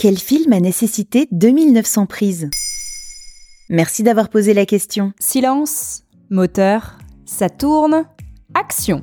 Quel film a nécessité 2900 prises? Merci d'avoir posé la question. Silence, moteur, ça tourne, action.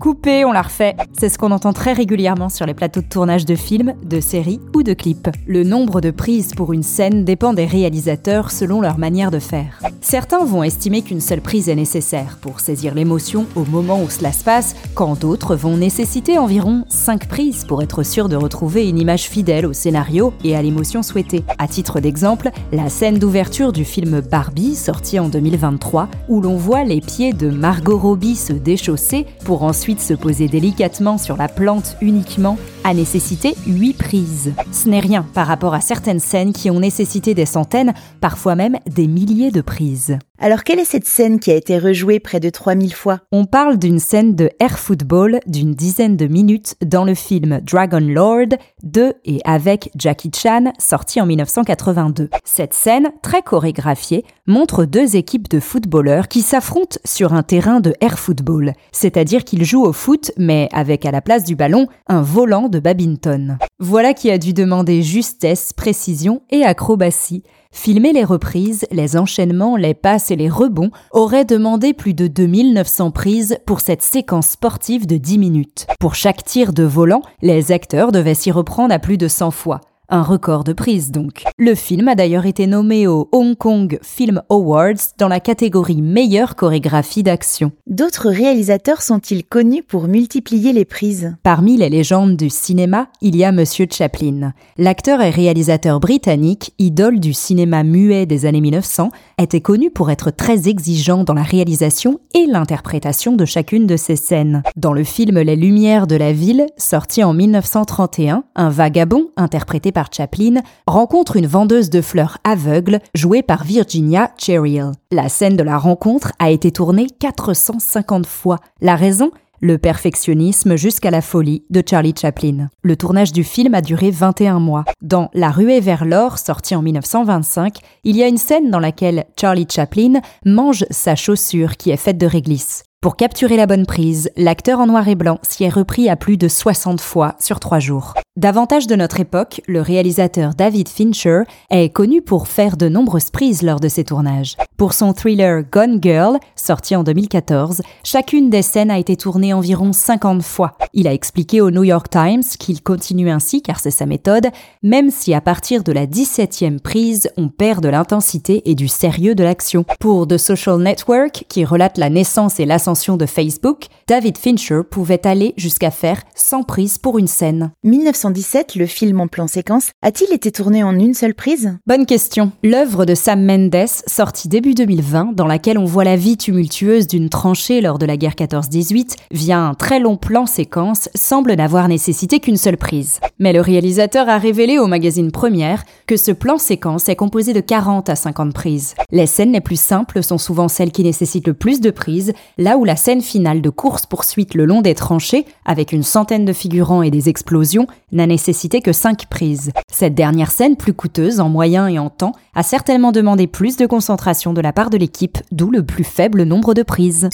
Coupé, on la refait. C'est ce qu'on entend très régulièrement sur les plateaux de tournage de films, de séries ou de clips. Le nombre de prises pour une scène dépend des réalisateurs selon leur manière de faire. Certains vont estimer qu'une seule prise est nécessaire pour saisir l'émotion au moment où cela se passe, quand d'autres vont nécessiter environ 5 prises pour être sûr de retrouver une image fidèle au scénario et à l'émotion souhaitée. À titre d'exemple, la scène d'ouverture du film Barbie, sorti en 2023, où l'on voit les pieds de Margot Robbie se déchausser pour ensuite se poser délicatement sur la plante uniquement a nécessité 8 prises. Ce n'est rien par rapport à certaines scènes qui ont nécessité des centaines, parfois même des milliers de prises. Alors quelle est cette scène qui a été rejouée près de 3000 fois? On parle d'une scène de air football d'une dizaine de minutes dans le film Dragon Lord de et avec Jackie Chan, sorti en 1982. Cette scène, très chorégraphiée, montre deux équipes de footballeurs qui s'affrontent sur un terrain de air football, c'est-à-dire qu'ils jouent au foot mais avec à la place du ballon un volant de badminton. Voilà qui a dû demander justesse, précision et acrobatie. Filmer les reprises, les enchaînements, les passes et les rebonds aurait demandé plus de 2900 prises pour cette séquence sportive de 10 minutes. Pour chaque tir de volant, les acteurs devaient s'y reprendre à plus de 100 fois. Un record de prise donc. Le film a d'ailleurs été nommé au Hong Kong Film Awards dans la catégorie meilleure chorégraphie d'action. D'autres réalisateurs sont-ils connus pour multiplier les prises? Parmi les légendes du cinéma, il y a Monsieur Chaplin. L'acteur et réalisateur britannique, idole du cinéma muet des années 1900, était connu pour être très exigeant dans la réalisation et l'interprétation de chacune de ses scènes. Dans le film Les Lumières de la ville, sorti en 1931, un vagabond, interprété par Chaplin, rencontre une vendeuse de fleurs aveugle, jouée par Virginia Cheryl. La scène de la rencontre a été tournée 450 fois. La raison? Le perfectionnisme jusqu'à la folie de Charlie Chaplin. Le tournage du film a duré 21 mois. Dans La ruée vers l'or, sorti en 1925, il y a une scène dans laquelle Charlie Chaplin mange sa chaussure qui est faite de réglisse. Pour capturer la bonne prise, l'acteur en noir et blanc s'y est repris à plus de 60 fois sur trois jours. Davantage de notre époque, le réalisateur David Fincher est connu pour faire de nombreuses prises lors de ses tournages. Pour son thriller Gone Girl, sorti en 2014, chacune des scènes a été tournée environ 50 fois. Il a expliqué au New York Times qu'il continue ainsi car c'est sa méthode, même si à partir de la 17e prise, on perd de l'intensité et du sérieux de l'action. Pour The Social Network, qui relate la naissance et l'ascension de Facebook, David Fincher pouvait aller jusqu'à faire 100 prises pour une scène. 1917, le film en plan séquence, a-t-il été tourné en une seule prise? Bonne question. L'œuvre de Sam Mendes, sortie début 2020, dans laquelle on voit la vie tumultueuse d'une tranchée lors de la guerre 14-18, via un très long plan séquence, semble n'avoir nécessité qu'une seule prise. Mais le réalisateur a révélé au magazine Première que ce plan séquence est composé de 40 à 50 prises. Les scènes les plus simples sont souvent celles qui nécessitent le plus de prises, là où la scène finale de course-poursuite le long des tranchées, avec une centaine de figurants et des explosions, n'a nécessité que 5 prises. Cette dernière scène, plus coûteuse en moyens et en temps, a certainement demandé plus de concentration de la part de l'équipe, d'où le plus faible nombre de prises.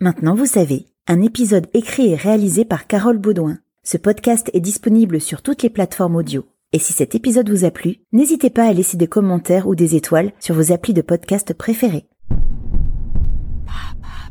Maintenant vous savez, un épisode écrit et réalisé par Carole Baudouin. Ce podcast est disponible sur toutes les plateformes audio. Et si cet épisode vous a plu, n'hésitez pas à laisser des commentaires ou des étoiles sur vos applis de podcast préférés. 爸爸。